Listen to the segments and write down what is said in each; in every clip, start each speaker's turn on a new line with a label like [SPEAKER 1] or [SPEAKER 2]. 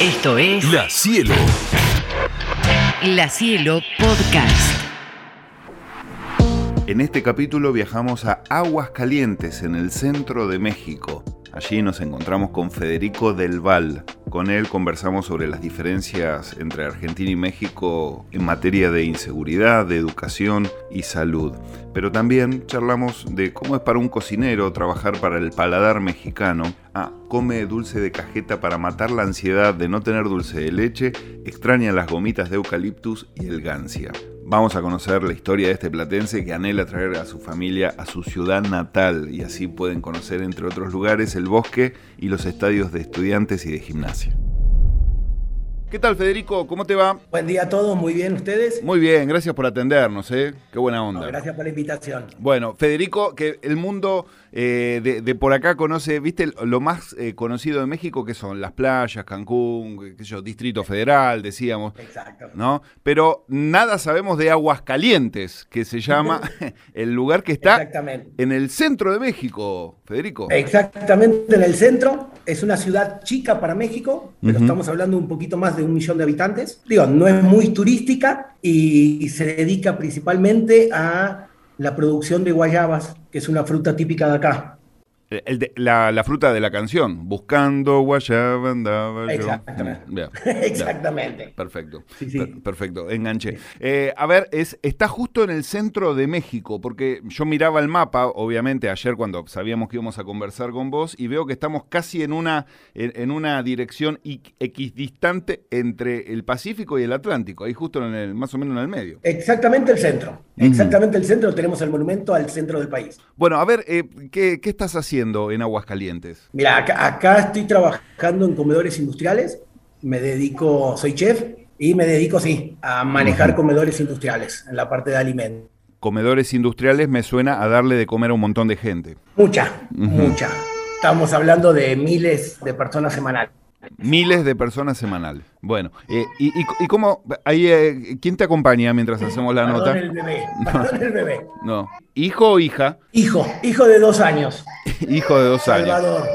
[SPEAKER 1] Esto es
[SPEAKER 2] La Cielo.
[SPEAKER 1] La Cielo Podcast.
[SPEAKER 3] En este capítulo viajamos a Aguas Calientes, en el centro de México. Allí nos encontramos con Federico Del Val. Con él conversamos sobre las diferencias entre Argentina y México en materia de inseguridad, de educación y salud. Pero también charlamos de cómo es para un cocinero trabajar para el paladar mexicano. Ah, come dulce de cajeta para matar la ansiedad de no tener dulce de leche, extraña las gomitas de eucaliptus y el gancia. Vamos a conocer la historia de este platense que anhela traer a su familia a su ciudad natal y así pueden conocer, entre otros lugares, el bosque y los estadios de estudiantes y de gimnasia. ¿Qué tal, Federico? ¿Cómo te va?
[SPEAKER 4] Buen día a todos, muy bien, ¿ustedes?
[SPEAKER 3] Muy bien, gracias por atendernos, ¿eh? Qué buena onda.
[SPEAKER 4] No, gracias por la invitación.
[SPEAKER 3] Bueno, Federico, que el mundo eh, de, de, por acá conoce, viste, lo más eh, conocido de México que son las playas, Cancún, qué sé yo, Distrito Federal, decíamos.
[SPEAKER 4] Exacto.
[SPEAKER 3] ¿No? Pero nada sabemos de Aguascalientes, que se llama el lugar que está en el centro de México, Federico.
[SPEAKER 4] Exactamente en el centro. Es una ciudad chica para México, pero estamos hablando un poquito más de un millón de habitantes. Digo, no es muy turística y, y se dedica principalmente a la producción de guayabas, que es una fruta típica de acá.
[SPEAKER 3] El de- la, la fruta de la canción, buscando guayaba andaba yo.
[SPEAKER 4] Exactamente. Exactamente.
[SPEAKER 3] Perfecto,
[SPEAKER 4] Sí, sí.
[SPEAKER 3] Per- perfecto, enganché. Eh, a ver, es, está justo en el centro de México, porque yo miraba el mapa, obviamente, ayer cuando sabíamos que íbamos a conversar con vos, y veo que estamos casi en una, en, en una dirección equidistante entre el Pacífico y el Atlántico, ahí justo en el, más o menos en el medio.
[SPEAKER 4] Exactamente el centro. Exactamente el centro. Tenemos el monumento al centro del país.
[SPEAKER 3] Bueno, a ver, eh, ¿qué, qué estás haciendo en Aguascalientes?
[SPEAKER 4] Mira, acá, acá estoy trabajando en comedores industriales, me dedico, soy chef y me dedico, sí, a manejar comedores industriales en la parte de alimentos.
[SPEAKER 3] Comedores industriales me suena a darle de comer a un montón de gente.
[SPEAKER 4] Mucha, mucha. Estamos hablando de miles de personas semanales.
[SPEAKER 3] Miles de personas semanal. Bueno, eh, y, y- y cómo, ahí, eh, ¿quién te acompaña mientras hacemos la
[SPEAKER 4] Perdón
[SPEAKER 3] nota?
[SPEAKER 4] el bebé, perdón el bebé.
[SPEAKER 3] No. ¿Hijo o hija?
[SPEAKER 4] Hijo, hijo de dos años,
[SPEAKER 3] Hijo de dos años.
[SPEAKER 4] Salvador,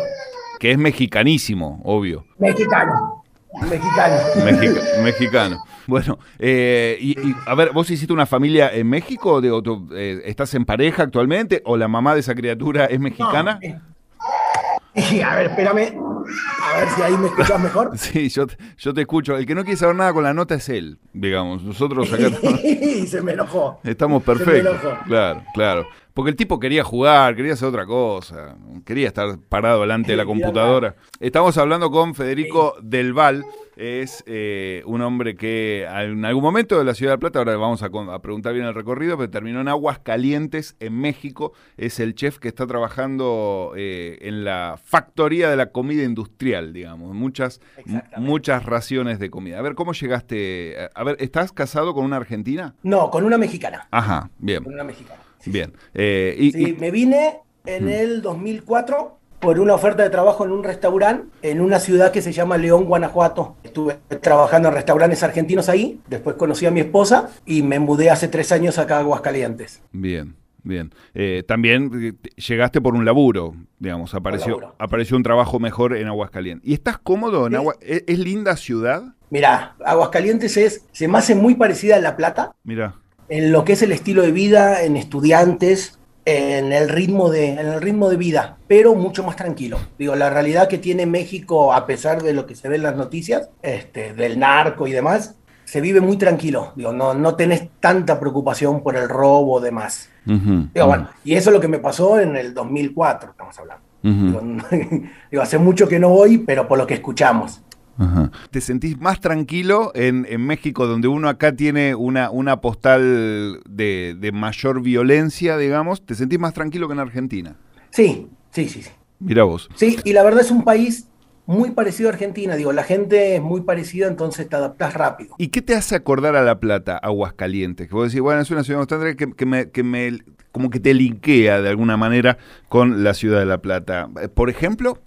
[SPEAKER 3] Que es mexicanísimo, obvio.
[SPEAKER 4] mexicano, mexicano.
[SPEAKER 3] Mexica- mexicano. Bueno, eh, y, y, a ver, ¿vos hiciste una familia en México? Digo, tú, eh, ¿Estás en pareja actualmente? ¿O la mamá de esa criatura es mexicana?
[SPEAKER 4] No, eh, a ver, espérame, a ver si ahí me escuchas mejor.
[SPEAKER 3] Sí, yo, te- yo te escucho. El que no quiere saber nada con la nota es él, digamos. Nosotros acá
[SPEAKER 4] se me enojó.
[SPEAKER 3] estamos
[SPEAKER 4] Se me
[SPEAKER 3] perfectos.
[SPEAKER 4] enojó.
[SPEAKER 3] Claro, claro. Porque el tipo quería jugar, quería hacer otra cosa, quería estar parado delante de la computadora. Estamos hablando con Federico Del Val, es eh, un hombre que en algún momento de la Ciudad de Plata, ahora vamos a, preguntar bien el recorrido, pero terminó en Aguas Calientes, en México. Es el chef que está trabajando eh, en la factoría de la comida industrial, digamos, muchas, muchas raciones de comida. A ver, ¿cómo llegaste? A ver, ¿estás casado con una argentina?
[SPEAKER 4] No, con una mexicana.
[SPEAKER 3] Ajá, bien,
[SPEAKER 4] Con una mexicana.
[SPEAKER 3] Bien. Eh, y,
[SPEAKER 4] Sí,
[SPEAKER 3] y-
[SPEAKER 4] me vine en el 2004 por una oferta de trabajo en un restaurante en una ciudad que se llama León, Guanajuato. Estuve trabajando en restaurantes argentinos ahí, después conocí a mi esposa y me mudé hace tres años acá a Aguascalientes.
[SPEAKER 3] Bien, bien. Eh, también eh, te- llegaste por un laburo, digamos, apareció,
[SPEAKER 4] laburo.
[SPEAKER 3] apareció un trabajo mejor en Aguascalientes. ¿Y estás cómodo en
[SPEAKER 4] Sí.
[SPEAKER 3] Agua? ¿Es, es linda ciudad?
[SPEAKER 4] Mirá, Aguascalientes es, se me hace muy parecida a La Plata
[SPEAKER 3] Mira,
[SPEAKER 4] en lo que es el estilo de vida, en estudiantes, en el ritmo de, en el ritmo de vida, pero mucho más tranquilo. Digo, la realidad que tiene México, a pesar de lo que se ve en las noticias, este, del narco y demás, se vive muy tranquilo. Digo, no, no tenés tanta preocupación por el robo o demás. Digo, bueno, y eso es lo que me pasó en el 2004, estamos hablando. digo, hace mucho que no voy, pero por lo que escuchamos.
[SPEAKER 3] Ajá. ¿Te sentís más tranquilo en, en México, donde uno acá tiene una, una postal de, de mayor violencia, digamos? ¿Te sentís más tranquilo que en Argentina?
[SPEAKER 4] Sí, sí, sí, sí.
[SPEAKER 3] Mira vos.
[SPEAKER 4] Sí, y la verdad es un país muy parecido a Argentina. Digo, la gente es muy parecida, entonces te adaptas rápido.
[SPEAKER 3] ¿Y qué te hace acordar a La Plata, Aguascalientes? Que vos decís, bueno, es una ciudad bastante que, que me, que me- como que te linkea de alguna manera con la ciudad de La Plata. Por ejemplo,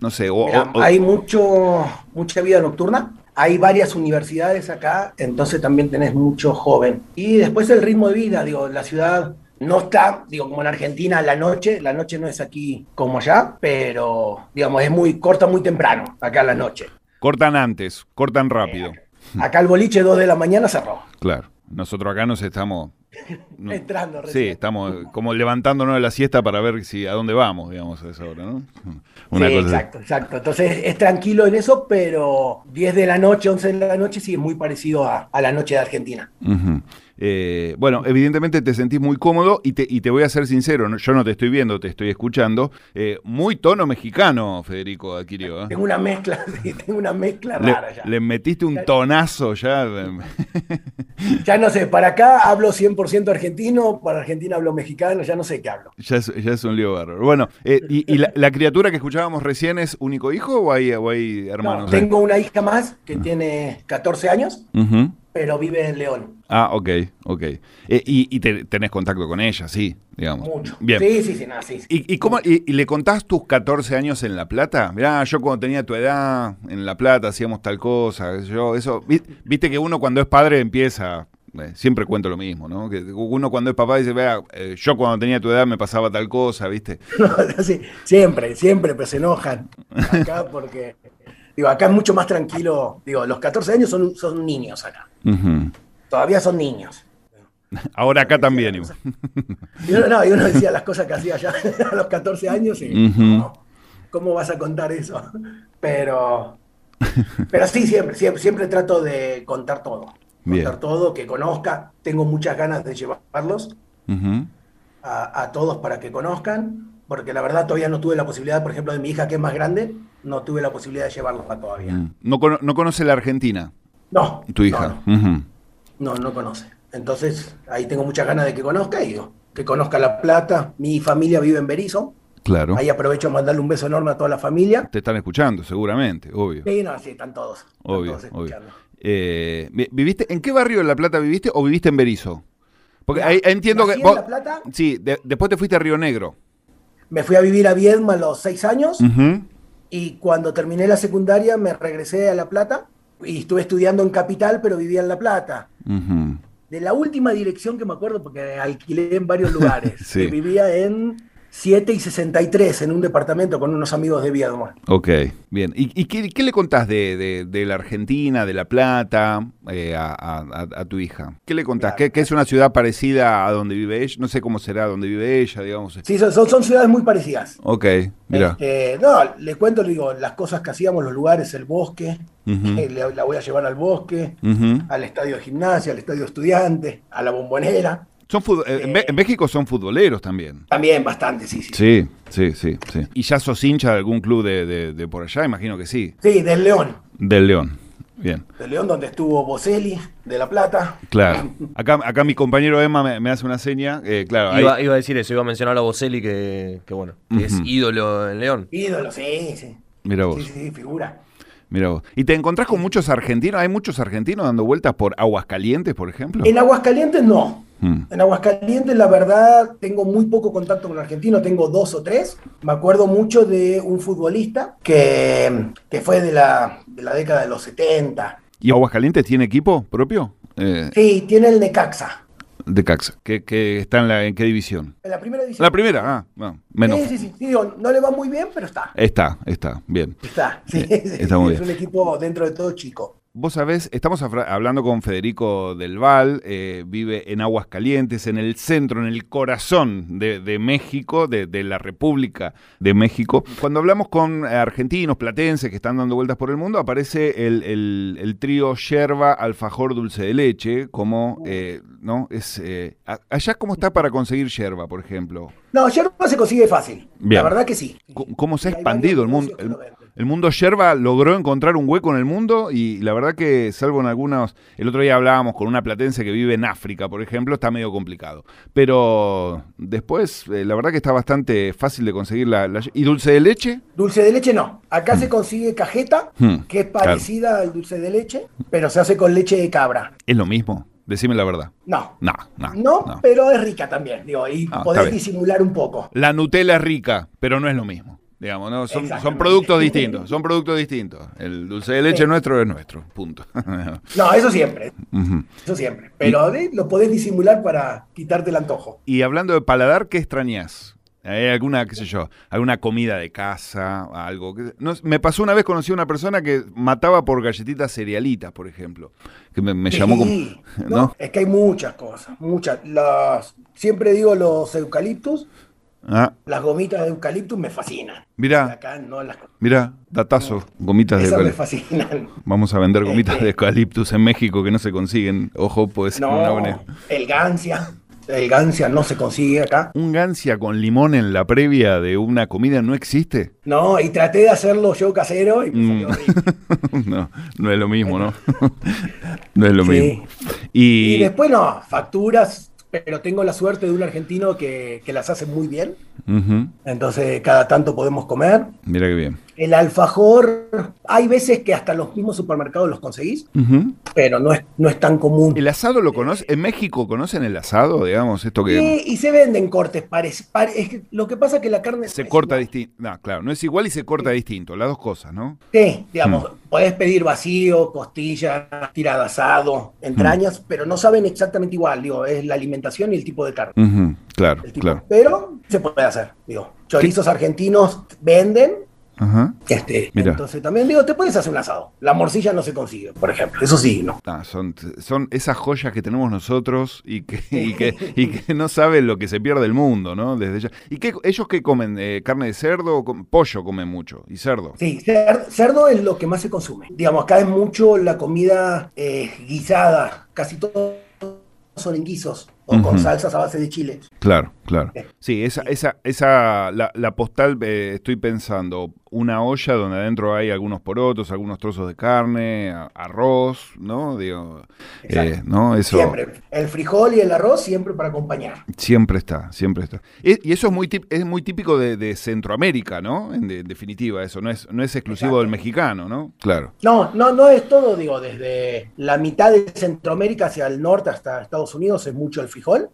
[SPEAKER 3] no sé, o,
[SPEAKER 4] hay mucho, mucha vida nocturna. Hay varias universidades acá, entonces también tenés mucho joven. Y después el ritmo de vida, digo, la ciudad no está, digo, como en Argentina la noche, la noche no es aquí como allá, pero digamos, es muy corta muy temprano acá la noche.
[SPEAKER 3] Cortan antes, cortan rápido.
[SPEAKER 4] Acá el boliche 2 de la mañana cerró.
[SPEAKER 3] Claro. Nosotros acá nos estamos no,
[SPEAKER 4] Entrando
[SPEAKER 3] Sí, estamos como levantándonos de la siesta para ver si a dónde vamos, digamos, a esa hora, ¿no?
[SPEAKER 4] Sí, exacto, exacto. Entonces es tranquilo en eso, pero 10 de la noche, 11 de la noche sí es muy parecido a, a la noche de Argentina.
[SPEAKER 3] Ujú. Eh, bueno, evidentemente te sentís muy cómodo y te, y te voy a ser sincero, no- yo no te estoy viendo, te estoy escuchando. Eh, muy tono mexicano, Federico adquirió. ¿eh?
[SPEAKER 4] Tengo una mezcla, sí, tengo una mezcla
[SPEAKER 3] Le,
[SPEAKER 4] rara ya.
[SPEAKER 3] le metiste un tonazo ya.
[SPEAKER 4] Ya no sé, para acá hablo 100% argentino, para Argentina hablo mexicano, ya no sé qué hablo.
[SPEAKER 3] Ya es, ya es un lío bárbaro. Bueno, y, y la, la criatura que escuchábamos recién es único hijo o hay, o hay hermanos?
[SPEAKER 4] tengo una hija más que tiene 14 años, pero vive en León.
[SPEAKER 3] Ah, ok, ok. Eh, y y te- tenés contacto con ella, sí, digamos.
[SPEAKER 4] Mucho.
[SPEAKER 3] Bien.
[SPEAKER 4] Sí, sí, sí, no, sí. sí.
[SPEAKER 3] ¿Y, y cómo, y, y le contás tus 14 años en La Plata? Mirá, yo cuando tenía tu edad, en La Plata hacíamos tal cosa, yo, eso. vi- Viste que uno cuando es padre empieza, eh, siempre cuento lo mismo, ¿no? Que uno cuando es papá dice, vea, eh, yo cuando tenía tu edad me pasaba tal cosa, ¿viste?
[SPEAKER 4] Sí, siempre, siempre pues se enojan acá porque, digo, acá es mucho más tranquilo. Digo, los 14 años son, son niños acá. Todavía son niños.
[SPEAKER 3] Ahora acá también.
[SPEAKER 4] Y uno, no, y uno decía las cosas que hacía ya a los 14 años y no, ¿cómo vas a contar eso? Pero, pero sí, siempre, siempre, siempre trato de contar todo.
[SPEAKER 3] Bien.
[SPEAKER 4] Contar todo, que conozca. Tengo muchas ganas de llevarlos a, a todos para que conozcan, porque la verdad todavía no tuve la posibilidad, por ejemplo, de mi hija que es más grande, no tuve la posibilidad de llevarlos a todavía.
[SPEAKER 3] Mm. No, no conoce la Argentina,
[SPEAKER 4] No.
[SPEAKER 3] tu hija.
[SPEAKER 4] No. No, no conoce. Entonces, ahí tengo muchas ganas de que conozca y digo, que conozca La Plata. Mi familia vive en Berizo.
[SPEAKER 3] Claro.
[SPEAKER 4] Ahí aprovecho a mandarle un beso enorme a toda la familia.
[SPEAKER 3] Te están escuchando, seguramente, obvio.
[SPEAKER 4] Sí, no, sí, están todos. están
[SPEAKER 3] Obvio,
[SPEAKER 4] todos
[SPEAKER 3] obvio.
[SPEAKER 4] escuchando.
[SPEAKER 3] Eh, vi- ¿Viviste en qué barrio de La Plata viviste o viviste en Berizo? Porque ahí entiendo que
[SPEAKER 4] en
[SPEAKER 3] vos-
[SPEAKER 4] La Plata.
[SPEAKER 3] Sí, de- después te fuiste a Río Negro.
[SPEAKER 4] Me fui a vivir a Viedma a los seis años y cuando terminé la secundaria me regresé a La Plata y estuve estudiando en Capital, pero vivía en La Plata. De la última dirección que me acuerdo, porque alquilé en varios lugares,
[SPEAKER 3] Sí.
[SPEAKER 4] que vivía en 7 y 63, en un departamento con unos amigos de Viedma.
[SPEAKER 3] Ok, bien. ¿Y, y qué, qué le contás de, de- de la Argentina, de La Plata, eh, a, a- tu hija? ¿Qué le contás?
[SPEAKER 4] Claro.
[SPEAKER 3] ¿Que, que es una ciudad parecida a donde vive ella? No sé cómo será donde vive ella, digamos.
[SPEAKER 4] Sí, son, son, son ciudades muy parecidas.
[SPEAKER 3] Ok, mira.
[SPEAKER 4] Este, no, le cuento, le digo, las cosas que hacíamos, los lugares, el bosque, eh, la voy a llevar al bosque, al estadio de gimnasia, al estadio de estudiantes, a la bombonera.
[SPEAKER 3] Son fut- eh, en, México son futboleros también.
[SPEAKER 4] También bastante, sí, sí.
[SPEAKER 3] Sí, sí, sí, sí. ¿Y ya sos hincha de algún club de, de- de por allá? Imagino que sí.
[SPEAKER 4] Sí, del León.
[SPEAKER 3] Del León. Bien,
[SPEAKER 4] Del León, donde estuvo Boselli, de La Plata.
[SPEAKER 3] claro. Acá, acá mi compañero Emma me, me hace una seña. eh, claro, ahí-
[SPEAKER 2] Iba, iba a decir eso, iba a mencionar a Boselli que, que bueno, que es ídolo en León.
[SPEAKER 4] Ídolo, sí, sí.
[SPEAKER 3] mira vos.
[SPEAKER 4] Sí, sí, figura.
[SPEAKER 3] Mira vos. ¿Y te encontrás con muchos argentinos? ¿Hay muchos argentinos dando vueltas por Aguascalientes, por ejemplo?
[SPEAKER 4] En Aguascalientes no.
[SPEAKER 3] Mm.
[SPEAKER 4] En Aguascalientes, la verdad, tengo muy poco contacto con argentinos, tengo dos o tres. Me acuerdo mucho de un futbolista que, que fue de la, de la década de los 70.
[SPEAKER 3] ¿Y Aguascalientes tiene equipo propio? Eh,
[SPEAKER 4] Sí, tiene el Necaxa.
[SPEAKER 3] De Caxa. ¿Que, que está en, la, ¿En qué división?
[SPEAKER 4] En la primera división.
[SPEAKER 3] La primera, ah, no, menos.
[SPEAKER 4] Sí, sí, sí. Sí, digo, no le va muy bien, pero está.
[SPEAKER 3] Está, está, bien.
[SPEAKER 4] Está. Sí,
[SPEAKER 3] Eh,
[SPEAKER 4] sí,
[SPEAKER 3] está muy
[SPEAKER 4] es
[SPEAKER 3] bien.
[SPEAKER 4] un equipo dentro de todo chico.
[SPEAKER 3] Vos sabés, estamos hablando con Federico Del Val, eh, vive en Aguascalientes, en el centro, en el corazón de, de México, de, de la República de México. Cuando hablamos con argentinos, platenses que están dando vueltas por el mundo, aparece el, el- el trío yerba, alfajor, dulce de leche, como, eh, ¿no? Es, eh, allá, ¿cómo está para conseguir yerba, por ejemplo?
[SPEAKER 4] No, yerba se consigue fácil.
[SPEAKER 3] Bien.
[SPEAKER 4] La verdad que sí.
[SPEAKER 3] ¿Cómo se ha expandido el mundo? El, mundo yerba logró encontrar un hueco en el mundo y la verdad que, salvo en algunos, el otro día hablábamos con una platense que vive en África, por ejemplo, está medio complicado. Pero después, eh, la verdad que está bastante fácil de conseguir la, la- ¿Y dulce de leche?
[SPEAKER 4] Dulce de leche no. Acá se consigue cajeta,
[SPEAKER 3] Hmm,
[SPEAKER 4] que es parecida al dulce de leche, pero se hace con leche de cabra.
[SPEAKER 3] ¿Es lo mismo? Decime la verdad.
[SPEAKER 4] No.
[SPEAKER 3] No, no.
[SPEAKER 4] No,
[SPEAKER 3] no.
[SPEAKER 4] pero es rica también, digo, y
[SPEAKER 3] Ah,
[SPEAKER 4] podés disimular un poco.
[SPEAKER 3] La Nutella es rica, pero no es lo mismo. Digamos, ¿no? Son, productos distintos, son productos distintos. El dulce de leche
[SPEAKER 4] Sí.
[SPEAKER 3] nuestro es nuestro, punto.
[SPEAKER 4] No, eso siempre, eso siempre. Pero lo podés disimular para quitarte el antojo.
[SPEAKER 3] Y hablando de paladar, ¿qué extrañas? Hay alguna, qué sé yo, alguna comida de casa, algo. que- no, me pasó una vez, conocí a una persona que mataba por galletitas cerealitas, por ejemplo. Que me, me llamó como. ¿No?
[SPEAKER 4] no, es que hay muchas cosas, muchas. Las, siempre digo los eucaliptus,
[SPEAKER 3] Ah,
[SPEAKER 4] las gomitas de eucaliptus me fascinan.
[SPEAKER 3] Mirá,
[SPEAKER 4] acá no las
[SPEAKER 3] mirá, datazo, gomitas de
[SPEAKER 4] esas me
[SPEAKER 3] eucaliptus.
[SPEAKER 4] fascinan.
[SPEAKER 3] Vamos a vender gomitas
[SPEAKER 4] Este-
[SPEAKER 3] de eucaliptus en México que no se consiguen. Ojo, una buena.
[SPEAKER 4] No, el gancia, el gancia no se consigue acá.
[SPEAKER 3] ¿Un gancia con limón en la previa de una comida no existe?
[SPEAKER 4] No, y traté de hacerlo yo casero y me salió
[SPEAKER 3] Mm.
[SPEAKER 4] horrible.
[SPEAKER 3] no, no es lo mismo, ¿no? no es lo
[SPEAKER 4] Sí.
[SPEAKER 3] mismo.
[SPEAKER 4] Y
[SPEAKER 3] Y,
[SPEAKER 4] después no, facturas, pero tengo la suerte de un argentino que, que las hace muy bien. Entonces cada tanto podemos comer.
[SPEAKER 3] mira qué bien.
[SPEAKER 4] El alfajor, hay veces que hasta los mismos supermercados los conseguís, pero no es, no es tan común.
[SPEAKER 3] ¿El asado lo conoce? ¿En México conocen el asado, digamos? Esto que
[SPEAKER 4] Y, y se venden cortes, parece, pare- es que lo que pasa es que la carne
[SPEAKER 3] se corta distinto. No, claro, no es igual y se corta distinto, las dos cosas, ¿no?
[SPEAKER 4] Sí, digamos,
[SPEAKER 3] Hmm.
[SPEAKER 4] podés pedir vacío, costilla, tirada asado, entrañas,
[SPEAKER 3] Hmm.
[SPEAKER 4] pero no saben exactamente igual, digo, es la alimentación y el tipo de carne.
[SPEAKER 3] Claro,
[SPEAKER 4] tipo.
[SPEAKER 3] claro.
[SPEAKER 4] Pero se puede hacer, digo, chorizos argentinos venden,
[SPEAKER 3] Ajá.
[SPEAKER 4] este,
[SPEAKER 3] Mira.
[SPEAKER 4] entonces también digo, te puedes hacer un asado. La morcilla no se consigue, por ejemplo, eso sí, ¿no?
[SPEAKER 3] Ah, son, son esas joyas que tenemos nosotros y que, y que, y que no saben lo que se pierde el mundo, ¿no? Desde ya. ¿Y qué, ellos qué comen? Eh, ¿Carne de cerdo? o com- pollo comen mucho. ¿Y cerdo?
[SPEAKER 4] Sí, cer- cerdo es lo que más se consume. Digamos, acá es mucho la comida eh, guisada, casi todo son en guisos o con salsas a base de chile.
[SPEAKER 3] Claro, claro.
[SPEAKER 4] Eh.
[SPEAKER 3] Sí, esa, esa, esa, la, la postal, eh, estoy pensando, una olla donde adentro hay algunos porotos, algunos trozos de carne, a- arroz, ¿no? Digo, eh, ¿no? Eso
[SPEAKER 4] Siempre. El frijol y el arroz siempre para acompañar.
[SPEAKER 3] siempre está, siempre está. E- Y eso es muy, tip- es muy típico de, de Centroamérica, ¿no? En, de- en definitiva, eso no es, no es exclusivo
[SPEAKER 4] Exacto.
[SPEAKER 3] del mexicano, ¿no? Claro.
[SPEAKER 4] No, no, no es todo, digo, desde la mitad de Centroamérica hacia el norte hasta Estados Unidos es mucho el frijol
[SPEAKER 3] frijol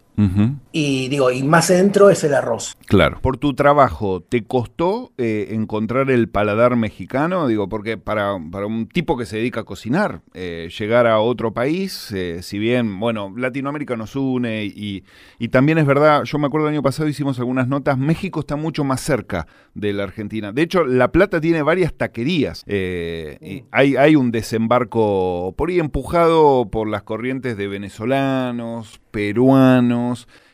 [SPEAKER 4] y digo, y más centro es el arroz.
[SPEAKER 3] Claro. Por tu trabajo, ¿te costó eh, encontrar el paladar mexicano? Digo, porque para, para un tipo que se dedica a cocinar, eh, llegar a otro país, eh, si bien, bueno, Latinoamérica nos une y, y también es verdad, yo me acuerdo el año pasado hicimos algunas notas, México está mucho más cerca de la Argentina. De hecho, La Plata tiene varias taquerías. eh, y hay, hay un desembarco por ahí empujado por las corrientes de venezolanos, peruanos.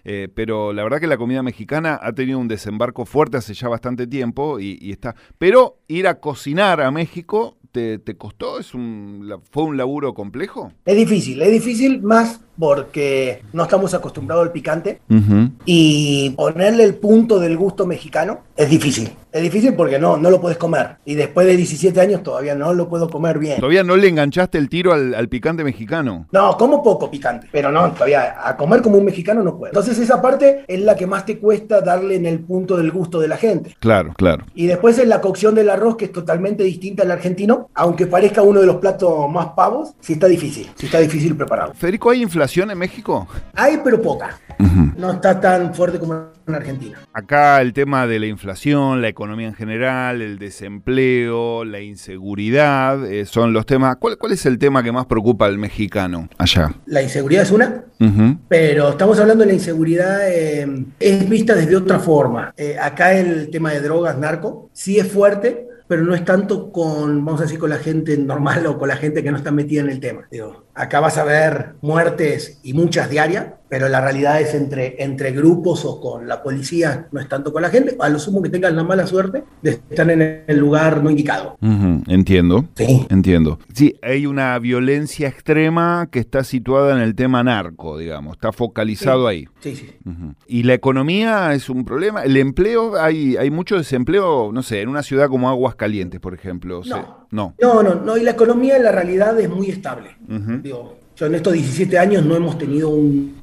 [SPEAKER 3] Eh, pero la verdad que la comida mexicana ha tenido un desembarco fuerte hace ya bastante tiempo y, está. Pero ir a cocinar a México te, te costó, es un, fue un laburo complejo.
[SPEAKER 4] Es difícil, es difícil más porque no estamos acostumbrados al picante
[SPEAKER 3] Ujú.
[SPEAKER 4] y ponerle el punto del gusto mexicano es difícil. Es difícil porque no, no lo puedes comer. Y después de 17 años todavía no lo puedo comer bien.
[SPEAKER 3] Todavía no le enganchaste el tiro al, al picante mexicano.
[SPEAKER 4] No, como poco picante, pero no, todavía a comer como un mexicano no puedo. Entonces esa parte es la que más te cuesta darle en el punto del gusto de la gente.
[SPEAKER 3] Claro, claro.
[SPEAKER 4] Y después es la cocción del arroz, que es totalmente distinta al argentino, aunque parezca uno de los platos más pavos, sí está difícil, sí está difícil prepararlo.
[SPEAKER 3] Federico, ¿hay inflación en México?
[SPEAKER 4] Hay, pero poca. No está tan fuerte como en Argentina.
[SPEAKER 3] Acá el tema de la inflación, la economía en general, el desempleo, la inseguridad, eh, son los temas. ¿Cuál, ¿Cuál es el tema que más preocupa al mexicano allá?
[SPEAKER 4] La inseguridad es una, pero estamos hablando de la inseguridad, eh, es vista desde otra forma. Eh, acá el tema de drogas, narco, sí es fuerte, pero no es tanto con, vamos a decir, con la gente normal o con la gente que no está metida en el tema. Digo, acá vas a ver muertes y muchas diarias, pero la realidad es entre, entre grupos o con la policía, no es tanto con la gente, a lo sumo que tengan la mala suerte de estar en el lugar no indicado.
[SPEAKER 3] Entiendo.
[SPEAKER 4] Sí.
[SPEAKER 3] Entiendo. Sí, hay una violencia extrema que está situada en el tema narco, digamos, está focalizado ahí.
[SPEAKER 4] Sí, sí.
[SPEAKER 3] ¿Y la economía es un problema? ¿El empleo? ¿Hay, hay mucho desempleo, no sé, en una ciudad como Aguascalientes, por ejemplo?
[SPEAKER 4] No.
[SPEAKER 3] Se- no.
[SPEAKER 4] No, no, no, y la economía en la realidad es muy estable. Digo, yo en estos 17 años no hemos tenido un,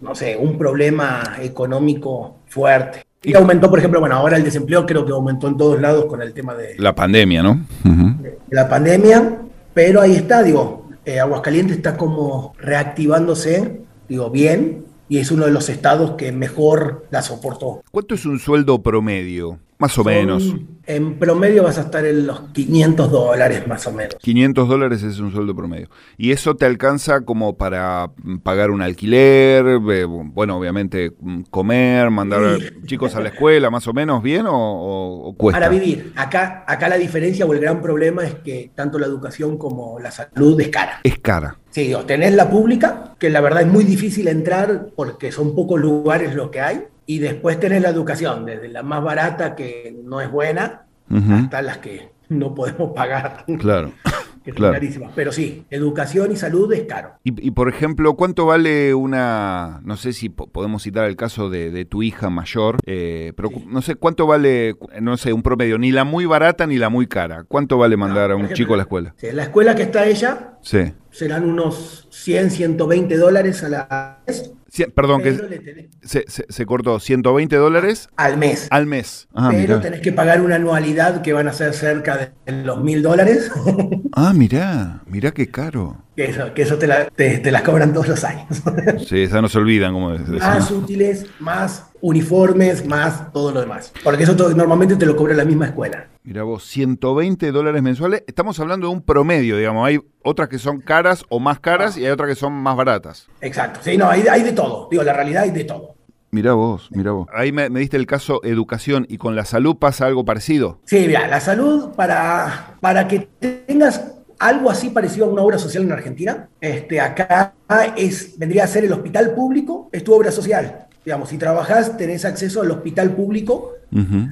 [SPEAKER 4] no sé, un problema económico fuerte. Y aumentó, por ejemplo, bueno, ahora el desempleo creo que aumentó en todos lados con el tema de,
[SPEAKER 3] La pandemia, ¿no?
[SPEAKER 4] De la pandemia, pero ahí está, digo, eh, Aguascalientes está como reactivándose, digo, bien, y es uno de los estados que mejor la soportó.
[SPEAKER 3] ¿Cuánto es un sueldo promedio Más o
[SPEAKER 4] Son-
[SPEAKER 3] menos.
[SPEAKER 4] En promedio vas a estar en los 500 dólares más o menos.
[SPEAKER 3] 500 dólares es un sueldo promedio. ¿Y eso te alcanza como para mm, pagar un alquiler? eh, bueno, obviamente mm, comer, mandar
[SPEAKER 4] Sí.
[SPEAKER 3] chicos a la escuela, más o menos bien o, o- o cuesta?
[SPEAKER 4] Para vivir, acá, acá la diferencia o el gran problema es que tanto la educación como la salud es cara.
[SPEAKER 3] Es cara.
[SPEAKER 4] Sí, o tenés la pública, que la verdad es muy difícil entrar porque son pocos lugares los que hay, y después tenés la educación, desde la más barata que no es buena, hasta las que no podemos pagar,
[SPEAKER 3] Claro.
[SPEAKER 4] que
[SPEAKER 3] claro.
[SPEAKER 4] Pero sí, educación y salud es caro.
[SPEAKER 3] Y, y, por ejemplo, ¿cuánto vale una, no sé si po- podemos citar el caso de, de tu hija mayor, eh, pero no sé, ¿cuánto vale, no sé, un promedio, ni la muy barata ni la muy cara? ¿Cuánto vale mandar a un
[SPEAKER 4] ejemplo,
[SPEAKER 3] chico a la escuela?
[SPEAKER 4] Sí, la escuela que está ella
[SPEAKER 3] Sí.
[SPEAKER 4] serán unos 100, 120 dólares a la vez,
[SPEAKER 3] Cien- perdón,
[SPEAKER 4] pero
[SPEAKER 3] que
[SPEAKER 4] tenés-
[SPEAKER 3] se, se- se cortó, 120 dólares
[SPEAKER 4] al mes.
[SPEAKER 3] al mes. Ah,
[SPEAKER 4] pero
[SPEAKER 3] mirá.
[SPEAKER 4] tenés que pagar una anualidad que van a ser cerca de los mil dólares,
[SPEAKER 3] Ah, mirá, mirá qué caro.
[SPEAKER 4] que eso, que eso te, la- te- te las cobran todos los años.
[SPEAKER 3] Sí, esas no se olvidan, como decimos.
[SPEAKER 4] más útiles, más uniformes, más todo lo demás. Porque eso todo- normalmente te lo cobra la misma escuela.
[SPEAKER 3] Mirá vos, 120 dólares mensuales. Estamos hablando de un promedio, digamos. Hay otras que son caras o más caras y hay otras que son más baratas.
[SPEAKER 4] Exacto. Sí, no, hay, hay de todo. Digo, la realidad hay de todo.
[SPEAKER 3] Mirá vos, mirá vos. Ahí me, me diste el caso educación y con la salud pasa algo parecido.
[SPEAKER 4] Sí, mira, la salud, para, para que tengas algo así parecido a una obra social en Argentina, este, acá es, vendría a ser el hospital público, es tu obra social. Digamos, si trabajas, tenés acceso al hospital público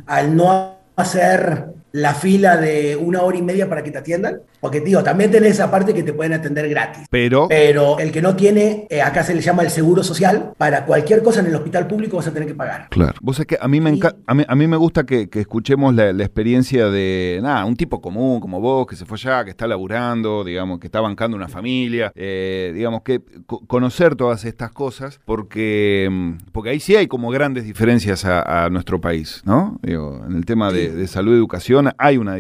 [SPEAKER 4] al no hacer la fila de una hora y media para que te atiendan. Porque, digo, también tenés esa parte que te pueden atender gratis.
[SPEAKER 3] Pero,
[SPEAKER 4] Pero el que no tiene, eh, acá se le llama el seguro social, para cualquier cosa en el hospital público vas a tener que pagar.
[SPEAKER 3] claro. Vos sabés que a mí me, enca- a mí, a mí me gusta que, que escuchemos la, la experiencia de, nada, un tipo común como vos, que se fue allá, que está laburando, digamos, que está bancando una familia, eh, digamos, que co- conocer todas estas cosas, porque, mm, porque ahí sí hay como grandes diferencias a, a nuestro país, ¿no? Digo, en el tema de, de salud y educación hay una,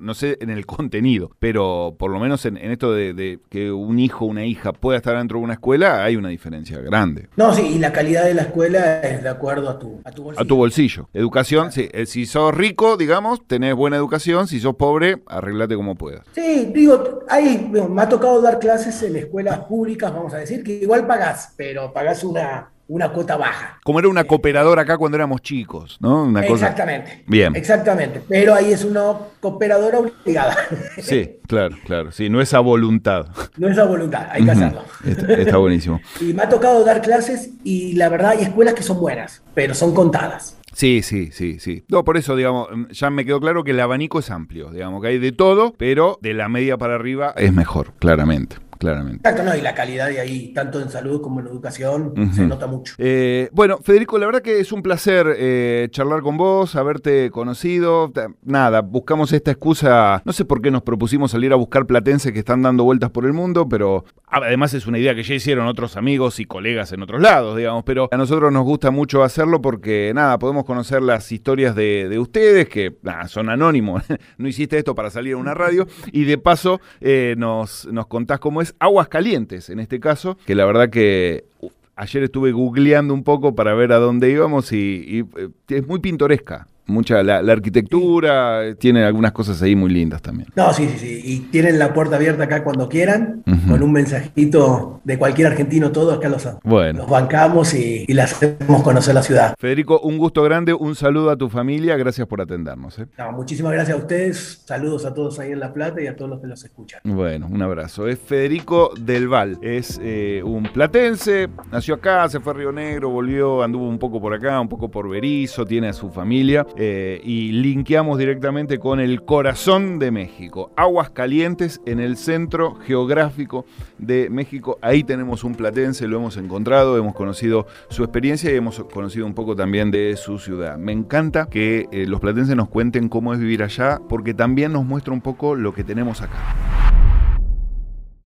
[SPEAKER 3] no sé en el contenido, pero por lo menos en, en esto de, de que un hijo o una hija pueda estar dentro de una escuela, hay una diferencia grande.
[SPEAKER 4] No, sí, y la calidad de la escuela es de acuerdo a tu, a tu bolsillo.
[SPEAKER 3] A tu bolsillo. Educación, sí. eh, Si sos rico, digamos, tenés buena educación. Si sos pobre, arreglate como puedas.
[SPEAKER 4] Sí, digo, ahí digo, me ha tocado dar clases en escuelas públicas, vamos a decir, que igual pagás, pero pagás una, una cuota baja.
[SPEAKER 3] Como era una cooperadora acá cuando éramos chicos, ¿no? Una cosa.
[SPEAKER 4] Exactamente.
[SPEAKER 3] Bien.
[SPEAKER 4] Exactamente. Pero ahí es una cooperadora obligada.
[SPEAKER 3] Sí, claro, claro. Sí, no es a voluntad.
[SPEAKER 4] No es a voluntad, hay que hacerlo.
[SPEAKER 3] Está, está buenísimo.
[SPEAKER 4] Y me ha tocado dar clases y la verdad hay escuelas que son buenas, pero son contadas.
[SPEAKER 3] Sí, sí, sí, sí. No, por eso, digamos, mm, ya me quedó claro que el abanico es amplio. Digamos que hay de todo, pero de la media para arriba es mejor, claramente. Claramente.
[SPEAKER 4] Exacto, no, y la calidad de ahí, tanto en salud como en educación, se nota mucho.
[SPEAKER 3] Eh, bueno, Federico, la verdad que es un placer eh, charlar con vos, haberte conocido. Nada, buscamos esta excusa. No sé por qué nos propusimos salir a buscar platenses que están dando vueltas por el mundo, pero además es una idea que ya hicieron otros amigos y colegas en otros lados, digamos. Pero a nosotros nos gusta mucho hacerlo porque, nada, podemos conocer las historias de, de ustedes, que nada, son anónimos. no hiciste esto para salir a una radio. Y de paso, eh, nos, nos contás cómo es Aguas Calientes, en este caso, que la verdad que ayer estuve googleando un poco para ver a dónde íbamos y, y, eh, es muy pintoresca. Mucha la, la arquitectura, eh, tiene algunas cosas ahí muy lindas también.
[SPEAKER 4] No, sí, sí, sí. Y tienen la puerta abierta acá cuando quieran, con un mensajito de cualquier argentino, todo acá los,
[SPEAKER 3] Bueno.
[SPEAKER 4] los bancamos y, y les hacemos conocer la ciudad.
[SPEAKER 3] Federico, un gusto grande, un saludo a tu familia, gracias por atendernos. ¿eh?
[SPEAKER 4] No, muchísimas gracias a ustedes, saludos a todos ahí en La Plata y a todos los que los escuchan.
[SPEAKER 3] Bueno, un abrazo. Es Federico Del Val, es eh, un platense, nació acá, se fue a Río Negro, volvió, anduvo un poco por acá, un poco por Berizo, tiene a su familia eh, y linkeamos directamente con el corazón de México, Aguas Calientes en el centro geográfico de México. Ahí tenemos un platense, lo hemos encontrado, hemos conocido su experiencia y hemos conocido un poco también de su ciudad. Me encanta que eh, los platenses nos cuenten cómo es vivir allá porque también nos muestra un poco lo que tenemos acá.